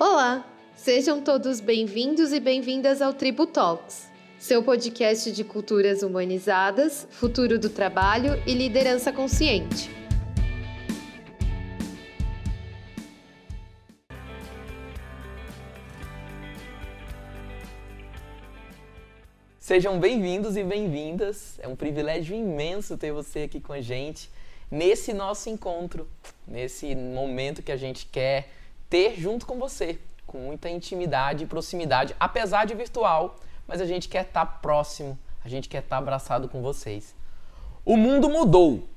Olá, sejam todos bem-vindos e bem-vindas ao Tribo Talks, seu podcast de culturas humanizadas, futuro do trabalho e liderança consciente. Sejam bem-vindos e bem-vindas. É um privilégio imenso ter você aqui com a gente nesse nosso encontro, nesse momento que a gente quer ter junto com você, com muita intimidade e proximidade, apesar de virtual, mas a gente quer estar próximo, a gente quer estar abraçado com vocês. O mundo mudou.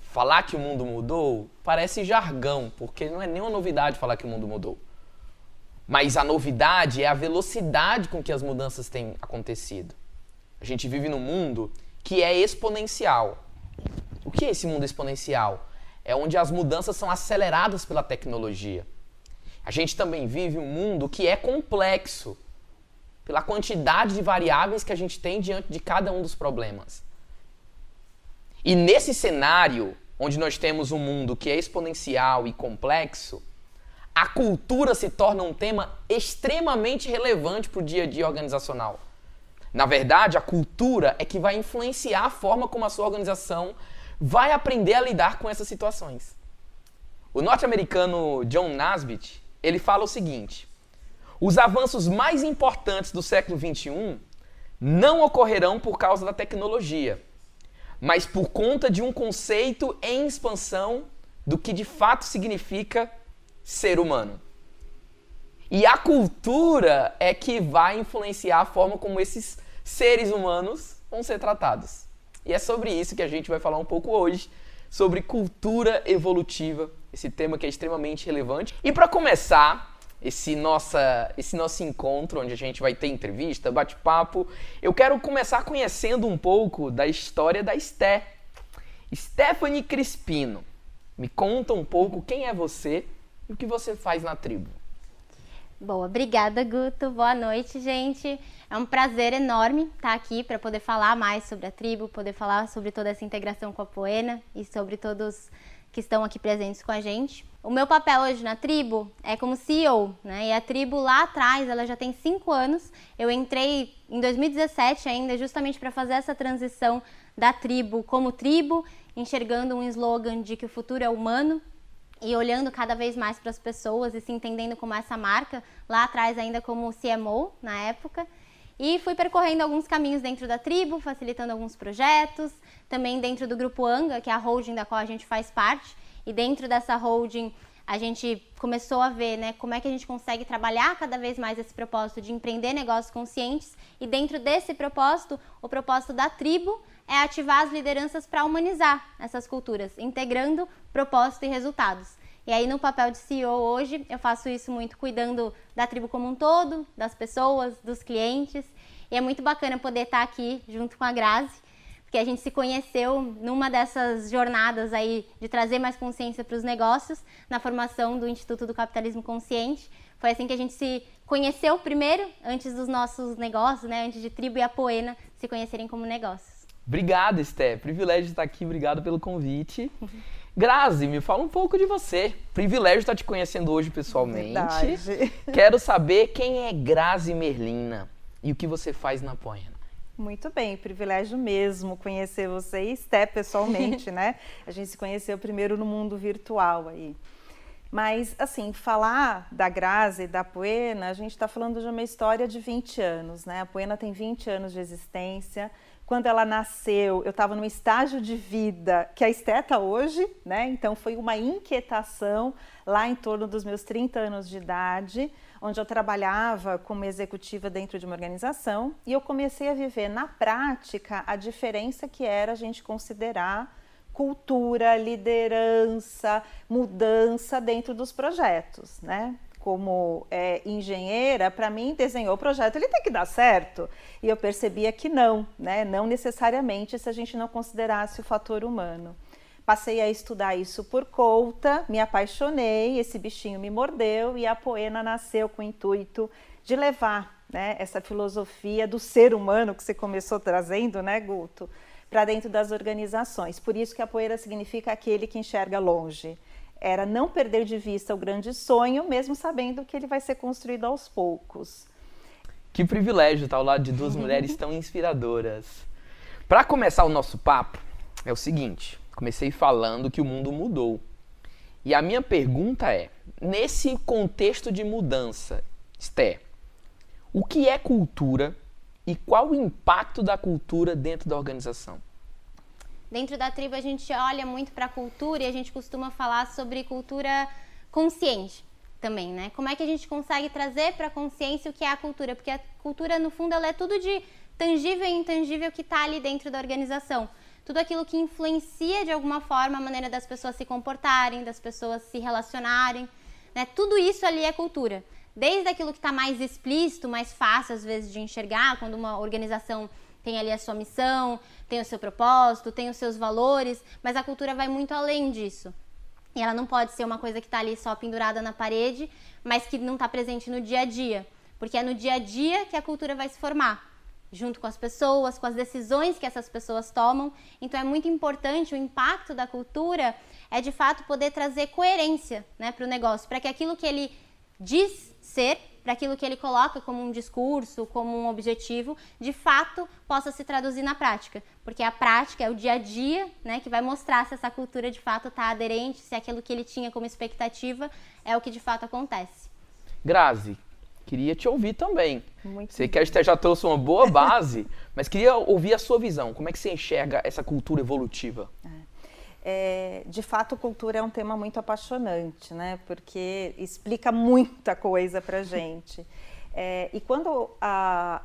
Falar que o mundo mudou parece jargão, porque não é nenhuma novidade falar que o mundo mudou. Mas a novidade é a velocidade com que as mudanças têm acontecido. A gente vive num mundo que é exponencial. O que é esse mundo exponencial? É onde as mudanças são aceleradas pela tecnologia. A gente também vive um mundo que é complexo pela quantidade de variáveis que a gente tem diante de cada um dos problemas. E nesse cenário, onde nós temos um mundo que é exponencial e complexo, a cultura se torna um tema extremamente relevante para o dia a dia organizacional. Na verdade, a cultura é que vai influenciar a forma como a sua organização vai aprender a lidar com essas situações. O norte-americano John Nasbitt, ele fala o seguinte: os avanços mais importantes do século XXI não ocorrerão por causa da tecnologia, mas por conta de um conceito em expansão do que de fato significa ser humano. E a cultura é que vai influenciar a forma como esses seres humanos vão ser tratados. E é sobre isso que a gente vai falar um pouco hoje, sobre cultura evolutiva, esse tema que é extremamente relevante. E para começar esse, nossa, esse nosso encontro, onde a gente vai ter entrevista, bate-papo, eu quero começar conhecendo um pouco da história da Sté. Stephanie Crispino, me conta um pouco quem é você e o que você faz na tribo? Boa, obrigada, Guto. Boa noite, gente. É um prazer enorme estar aqui para poder falar mais sobre a tribo, poder falar sobre toda essa integração com a Poena e sobre todos que estão aqui presentes com a gente. O meu papel hoje na tribo é como CEO, né? E a tribo lá atrás, ela já tem cinco anos. Eu entrei em 2017 ainda, justamente para fazer essa transição da tribo como tribo, enxergando um slogan de que o futuro é humano e olhando cada vez mais para as pessoas e se entendendo como essa marca, lá atrás ainda como CMO na época. E fui percorrendo alguns caminhos dentro da tribo, facilitando alguns projetos, também dentro do grupo Anga, que é a holding da qual a gente faz parte. E dentro dessa holding, a gente começou a ver né, como é que a gente consegue trabalhar cada vez mais esse propósito de empreender negócios conscientes. E dentro desse propósito, o propósito da tribo é ativar as lideranças para humanizar essas culturas, integrando propósito e resultados. E aí, no papel de CEO hoje, eu faço isso muito cuidando da tribo como um todo, das pessoas, dos clientes. E é muito bacana poder estar aqui junto com a Grazi, porque a gente se conheceu numa dessas jornadas aí de trazer mais consciência para os negócios, na formação do Instituto do Capitalismo Consciente. Foi assim que a gente se conheceu primeiro, antes dos nossos negócios, né, antes de Tribo e a Poena se conhecerem como negócios. Obrigado, Esté. Privilégio estar aqui. Obrigado pelo convite. Grazi, me fala um pouco de você. Privilégio estar te conhecendo hoje pessoalmente. Verdade. Quero saber quem é Grazi Merlina e o que você faz na Poena. Muito bem, privilégio mesmo conhecer você e Esté pessoalmente, né? A gente se conheceu primeiro no mundo virtual aí. Mas, assim, falar da Grazi e da Poena, a gente está falando de uma história de 20 anos, né? A Poena tem 20 anos de existência quando ela nasceu, eu estava num estágio de vida que a Esté está hoje, né? Então foi uma inquietação lá em torno dos meus 30 anos de idade, onde eu trabalhava como executiva dentro de uma organização e eu comecei a viver na prática a diferença que era a gente considerar cultura, liderança, mudança dentro dos projetos, né? como é, engenheira, para mim, desenhou o projeto, ele tem que dar certo. E eu percebia que não, né? não necessariamente se a gente não considerasse o fator humano. Passei a estudar isso por conta, me apaixonei, esse bichinho me mordeu e a Poena nasceu com o intuito de levar né, essa filosofia do ser humano que você começou trazendo, né, Guto, para dentro das organizações. Por isso que a poeira significa aquele que enxerga longe era não perder de vista o grande sonho, mesmo sabendo que ele vai ser construído aos poucos. Que privilégio estar ao lado de duas mulheres tão inspiradoras. Para começar o nosso papo, é o seguinte: comecei falando que o mundo mudou. E a minha pergunta é: nesse contexto de mudança, Esther, o que é cultura e qual o impacto da cultura dentro da organização? Dentro da tribo a gente olha muito para a cultura e a gente costuma falar sobre cultura consciente também, né? Como é que a gente consegue trazer para a consciência o que é a cultura? Porque a cultura, no fundo, ela é tudo de tangível e intangível que está ali dentro da organização. Tudo aquilo que influencia de alguma forma a maneira das pessoas se comportarem, das pessoas se relacionarem, né? Tudo isso ali é cultura. Desde aquilo que está mais explícito, mais fácil às vezes de enxergar, quando uma organização tem ali a sua missão, tem o seu propósito, tem os seus valores, mas a cultura vai muito além disso. E ela não pode ser uma coisa que está ali só pendurada na parede, mas que não está presente no dia a dia. Porque é no dia a dia que a cultura vai se formar, junto com as pessoas, com as decisões que essas pessoas tomam. Então é muito importante o impacto da cultura é de fato poder trazer coerência né, para o negócio, para que aquilo que ele diz ser para aquilo que ele coloca como um discurso, como um objetivo, de fato possa se traduzir na prática. Porque a prática é o dia a dia né, que vai mostrar se essa cultura de fato está aderente, se aquilo que ele tinha como expectativa é o que de fato acontece. Grazi, queria te ouvir também. Muito Sei que a gente já trouxe uma boa base, mas queria ouvir a sua visão. Como é que você enxerga essa cultura evolutiva? É é, de fato, cultura é um tema muito apaixonante, né? Porque explica muita coisa para gente. É, e quando a,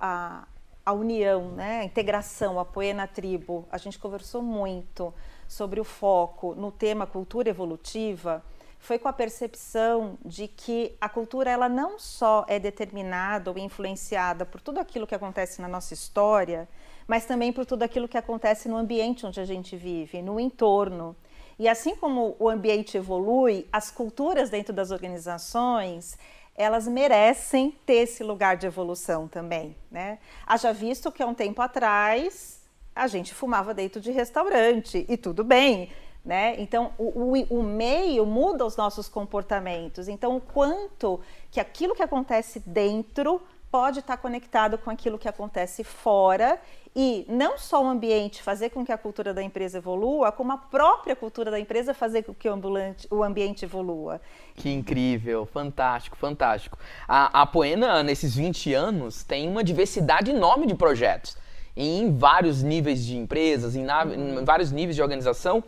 a, a, união, né, a integração, apoia na tribo, a gente conversou muito sobre o foco no tema cultura evolutiva, foi com a percepção de que a cultura ela não só é determinada ou influenciada por tudo aquilo que acontece na nossa história, mas também por tudo aquilo que acontece no ambiente onde a gente vive, no entorno. E assim como o ambiente evolui, as culturas dentro das organizações elas merecem ter esse lugar de evolução também, né? Haja visto que há um tempo atrás a gente fumava dentro de restaurante e tudo bem, né? Então o, o, o meio muda os nossos comportamentos. Então o quanto que aquilo que acontece dentro pode estar conectado com aquilo que acontece fora e não só o ambiente fazer com que a cultura da empresa evolua, como a própria cultura da empresa fazer com que o, ambulante, o ambiente evolua. Que incrível, fantástico, fantástico. A, a Poena, nesses 20 anos, tem uma diversidade enorme de projetos em vários níveis de empresas, em, na, em vários níveis de organização.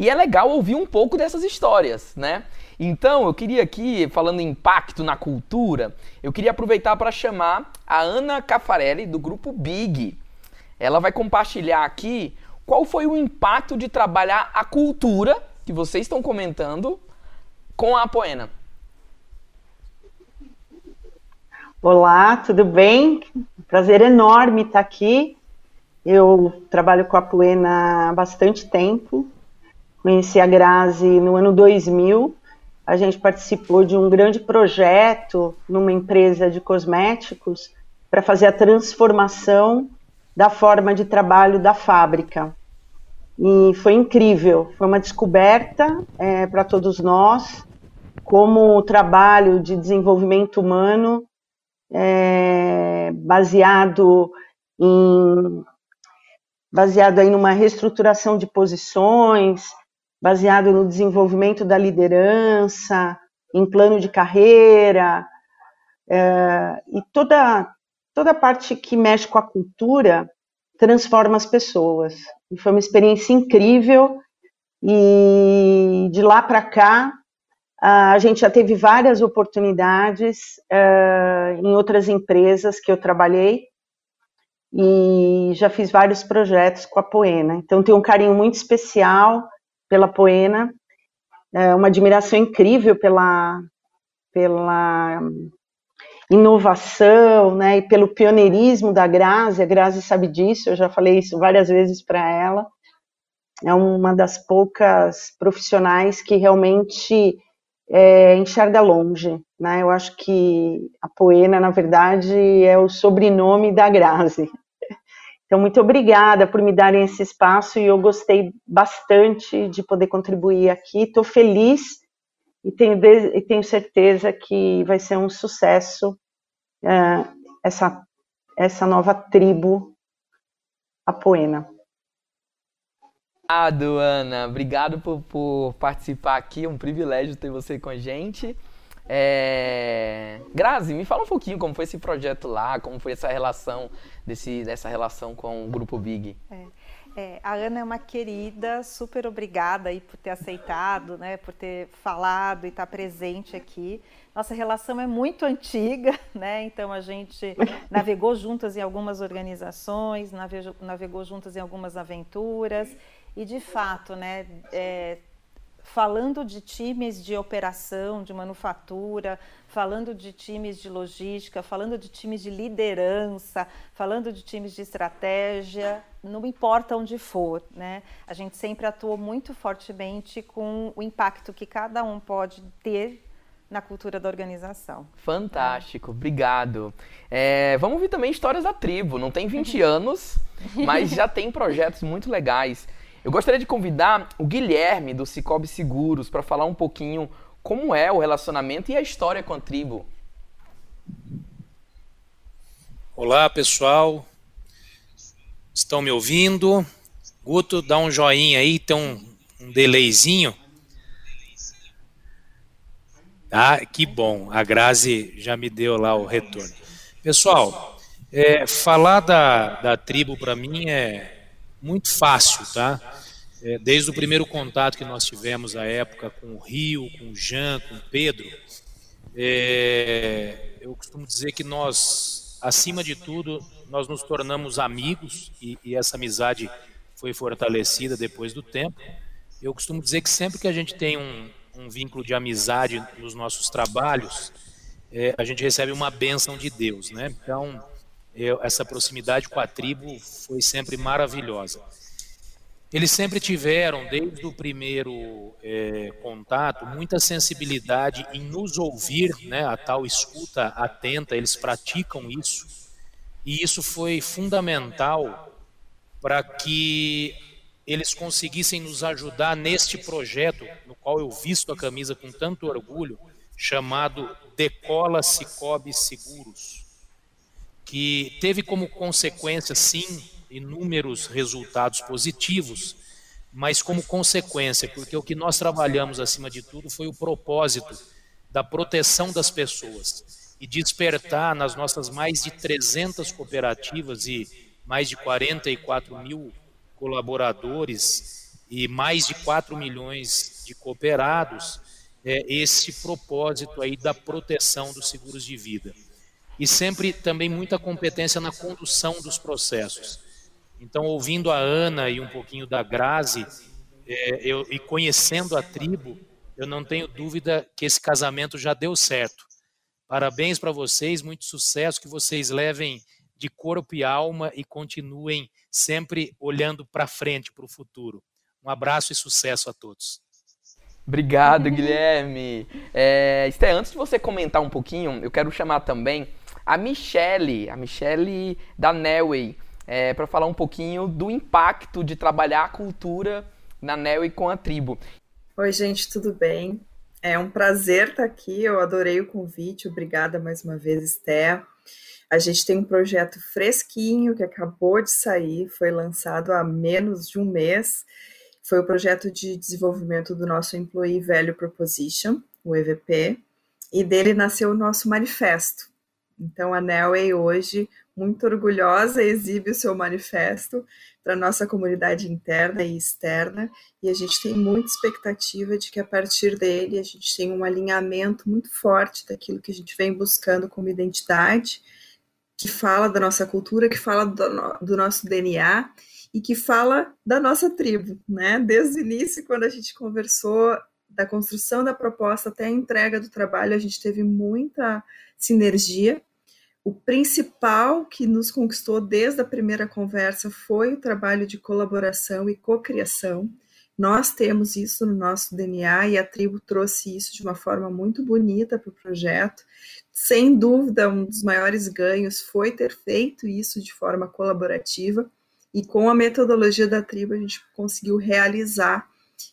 E é legal ouvir um pouco dessas histórias, né? Então, eu queria aqui, falando em impacto na cultura, eu queria aproveitar para chamar a Ana Cafarelli, do grupo Big. Ela vai compartilhar aqui qual foi o impacto de trabalhar a cultura que vocês estão comentando com a Poena. Olá, tudo bem? Prazer enorme estar aqui. Eu trabalho com a Poena há bastante tempo. Conheci a Grazi no ano 2000 a gente participou de um grande projeto numa empresa de cosméticos para fazer a transformação da forma de trabalho da fábrica. E foi incrível, foi uma descoberta é, para todos nós, como o trabalho de desenvolvimento humano é, baseado em baseado aí numa reestruturação de posições, baseado no desenvolvimento da liderança, em plano de carreira, é, e toda, toda a parte que mexe com a cultura transforma as pessoas. E foi uma experiência incrível, e de lá para cá, a gente já teve várias oportunidades uh, em outras empresas que eu trabalhei e já fiz vários projetos com a Poena. Então, tenho um carinho muito especial pela Poena, é uma admiração incrível pela, pela inovação, né, e pelo pioneirismo da Grazi, a Grazi sabe disso, eu já falei isso várias vezes para ela, é uma das poucas profissionais que realmente é, enxerga longe, né, eu acho que a Poena, na verdade, é o sobrenome da Grazi, então, muito obrigada por me darem esse espaço e eu gostei bastante de poder contribuir aqui. Estou feliz e tenho, e tenho certeza que vai ser um sucesso é, essa, essa nova tribo apoena. Obrigado, Ana. Obrigado por, por, participar aqui. É um privilégio ter você com a gente. É... Grazi, me fala um pouquinho como foi esse projeto lá, como foi essa relação, desse, dessa relação com o Grupo Big. É. É, a Ana é uma querida, super obrigada aí por ter aceitado, né, por ter falado e estar tá presente aqui. Nossa relação é muito antiga, né? Então a gente navegou juntas em algumas organizações, navegou, juntas em algumas aventuras e de fato, né, é, falando de times de operação, de manufatura, falando de times de logística, falando de times de liderança, falando de times de estratégia, não importa onde for, né? A gente sempre atuou muito fortemente com o impacto que cada um pode ter na cultura da organização. Fantástico, obrigado. É, vamos ouvir também histórias da tribo. Não tem 20 anos, mas já tem projetos muito legais. Eu gostaria de convidar o Guilherme do Cicobi Seguros para falar um pouquinho como é o relacionamento e a história com a tribo. Olá, pessoal. Estão me ouvindo? Guto, dá um joinha aí, tem um, um delayzinho. Ah, que bom, a Grazi já me deu lá o retorno. Pessoal, é, falar da, da tribo para mim é muito fácil, tá? É, desde o primeiro contato que nós tivemos à época com o Rio, com o Jean, com o Pedro, é, eu costumo dizer que nós, acima de tudo, nós nos tornamos amigos e, e essa amizade foi fortalecida depois do tempo. Eu costumo dizer que sempre que a gente tem um, um vínculo de amizade nos nossos trabalhos, é, a gente recebe uma bênção de Deus, né? Então, eu, essa proximidade com a tribo foi sempre maravilhosa. Eles sempre tiveram, desde o primeiro é, contato, muita sensibilidade em nos ouvir, né, a tal escuta atenta, eles praticam isso. E isso foi fundamental para que eles conseguissem nos ajudar neste projeto, no qual eu visto a camisa com tanto orgulho, chamado Decola Cicobi Seguros, que teve como consequência, sim, inúmeros resultados positivos, mas como consequência, porque o que nós trabalhamos acima de tudo foi o propósito da proteção das pessoas e despertar nas nossas mais de 300 cooperativas e mais de 44 mil colaboradores e mais de 4 milhões de cooperados, é, esse propósito aí da proteção dos seguros de vida. E sempre também muita competência na condução dos processos. Então, ouvindo a Ana e um pouquinho da Grazi, é, eu, e conhecendo a tribo, eu não tenho dúvida que esse casamento já deu certo. Parabéns para vocês, muito sucesso, que vocês levem de corpo e alma e continuem sempre olhando para frente, para o futuro. Um abraço e sucesso a todos. Obrigado, Guilherme. É, Esté, antes de você comentar um pouquinho, eu quero chamar também a Michele, a Michele da Nelway, é, para falar um pouquinho do impacto de trabalhar a cultura na Nelway com a tribo. Oi, gente, tudo bem? É um prazer estar aqui, eu adorei o convite, obrigada mais uma vez, Esté. A gente tem um projeto fresquinho que acabou de sair, foi lançado há menos de um mês. Foi o projeto de desenvolvimento do nosso Employee Value Proposition, o EVP, e dele nasceu o nosso manifesto. Então, a Nelway hoje, muito orgulhosa, exibe o seu manifesto para nossa comunidade interna e externa, e a gente tem muita expectativa de que a partir dele a gente tenha um alinhamento muito forte daquilo que a gente vem buscando como identidade que fala da nossa cultura, que fala do, do nosso DNA e que fala da nossa tribo, né? Desde o início, quando a gente conversou da construção da proposta até a entrega do trabalho, a gente teve muita sinergia. O principal que nos conquistou desde a primeira conversa foi o trabalho de colaboração e cocriação. Nós temos isso no nosso DNA e a tribo trouxe isso de uma forma muito bonita para o projeto. Sem dúvida, um dos maiores ganhos foi ter feito isso de forma colaborativa, e com a metodologia da tribo a gente conseguiu realizar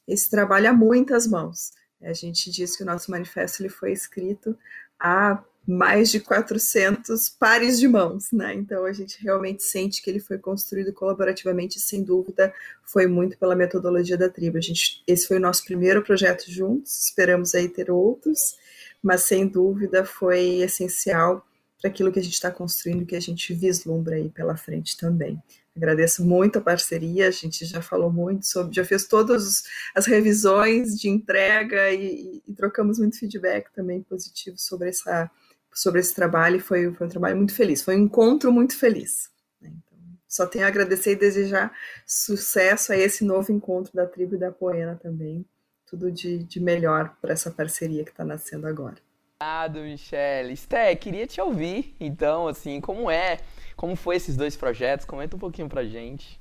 esse trabalho a muitas mãos. A gente diz que o nosso manifesto ele foi escrito há mais de 400 pares de mãos, né? Então a gente realmente sente que ele foi construído colaborativamente, sem dúvida, foi muito pela metodologia da tribo. A gente, esse foi o nosso primeiro projeto juntos, esperamos aí ter outros, mas sem dúvida foi essencial para aquilo que a gente está construindo, que a gente vislumbra aí pela frente também. Agradeço muito a parceria, a gente já falou muito sobre, já fez todas as revisões de entrega e, e trocamos muito feedback também positivo sobre essa sobre esse trabalho e foi, foi um trabalho muito feliz, foi um encontro muito feliz. Né? Então, só tenho a agradecer e desejar sucesso a esse novo encontro da tribo e da Poena também. Tudo de, de melhor para essa parceria que está nascendo agora. Obrigado, Michelle. Sté, queria te ouvir, então, assim, como é, como foi esses dois projetos? Comenta um pouquinho pra gente.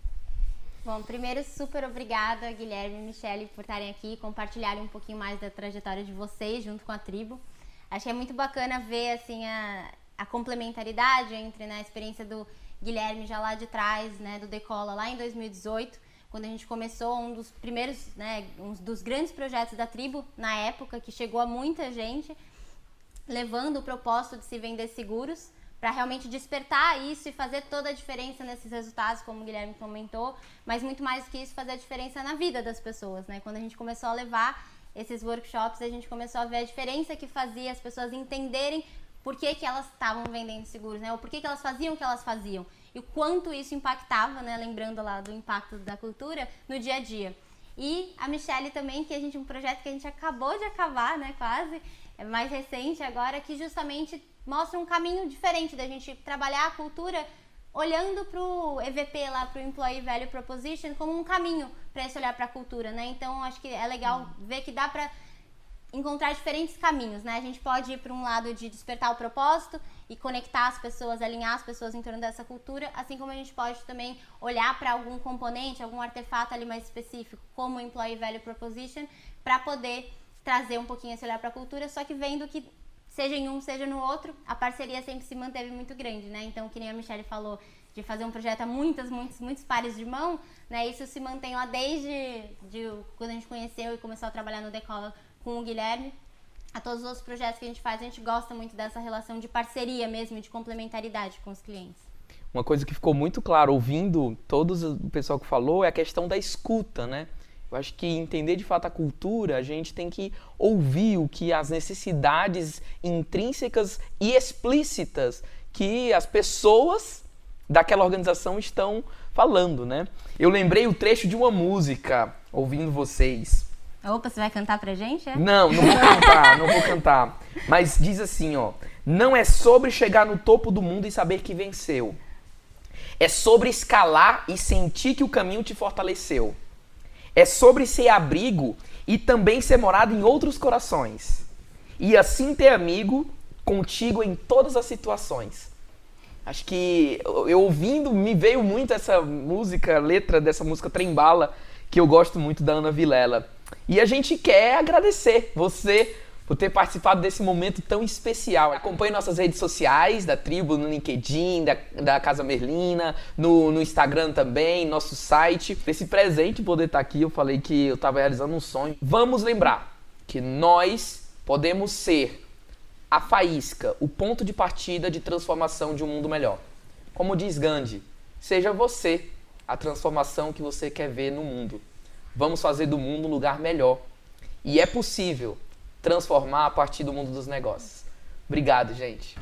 Bom, primeiro, super obrigada, Guilherme e Michelle, por estarem aqui e compartilharem um pouquinho mais da trajetória de vocês junto com a tribo. Acho que é muito bacana ver assim a, a complementaridade entre né, a experiência do Guilherme já lá de trás, né, do Decola lá em 2018, quando a gente começou um dos primeiros, né, um dos grandes projetos da tribo na época, que chegou a muita gente, levando o propósito de se vender seguros para realmente despertar isso e fazer toda a diferença nesses resultados, como o Guilherme comentou, mas muito mais que isso, fazer a diferença na vida das pessoas, né? Quando a gente começou a levar esses workshops, a gente começou a ver a diferença que fazia as pessoas entenderem por que, que elas estavam vendendo seguros, né? Ou por que, que elas faziam o que elas faziam. E o quanto isso impactava, né? Lembrando lá do impacto da cultura no dia a dia. E a Michelle também, que a gente um projeto que a gente acabou de acabar, né, quase, é mais recente agora, que justamente mostra um caminho diferente da gente trabalhar a cultura olhando para o EVP lá, para o Employee Value Proposition, como um caminho para esse olhar para a cultura, né? Então, acho que é legal ver que dá para encontrar diferentes caminhos, né? A gente pode ir para um lado de despertar o propósito e conectar as pessoas, alinhar as pessoas em torno dessa cultura, assim como a gente pode também olhar para algum componente, algum artefato ali mais específico, como o Employee Value Proposition, para poder trazer um pouquinho esse olhar para a cultura, só que vendo que seja em um, seja no outro, a parceria sempre se manteve muito grande, né? Então, que nem a Michelle falou, de fazer um projeto a muitas, muitos, muitos pares de mão, né? Isso se mantém lá desde de, quando a gente conheceu e começou a trabalhar no Decola com o Guilherme. A todos os outros projetos que a gente faz, a gente gosta muito dessa relação de parceria mesmo, de complementaridade com os clientes. Uma coisa que ficou muito claro ouvindo todos o pessoal que falou é a questão da escuta, né? Eu acho que entender de fato a cultura, a gente tem que ouvir o que as necessidades intrínsecas e explícitas que as pessoas daquela organização estão falando, né? Eu lembrei o trecho de uma música ouvindo vocês. Opa, você vai cantar pra gente? É? Não, não vou cantar, não vou cantar. Mas diz assim, ó: "Não é sobre chegar no topo do mundo e saber que venceu. É sobre escalar e sentir que o caminho te fortaleceu." É sobre ser abrigo e também ser morado em outros corações. E assim ter amigo contigo em todas as situações. Acho que eu ouvindo me veio muito essa música, letra dessa música Trembala, que eu gosto muito da Ana Vilela. E a gente quer agradecer você por ter participado desse momento tão especial. Acompanhe nossas redes sociais, da tribo, no LinkedIn, da, da Casa Merlina, no, no Instagram também, nosso site. Esse presente poder estar aqui, eu falei que eu estava realizando um sonho. Vamos lembrar que nós podemos ser a faísca, o ponto de partida de transformação de um mundo melhor. Como diz Gandhi, seja você a transformação que você quer ver no mundo. Vamos fazer do mundo um lugar melhor. E é possível transformar a partir do mundo dos negócios. Obrigado, gente.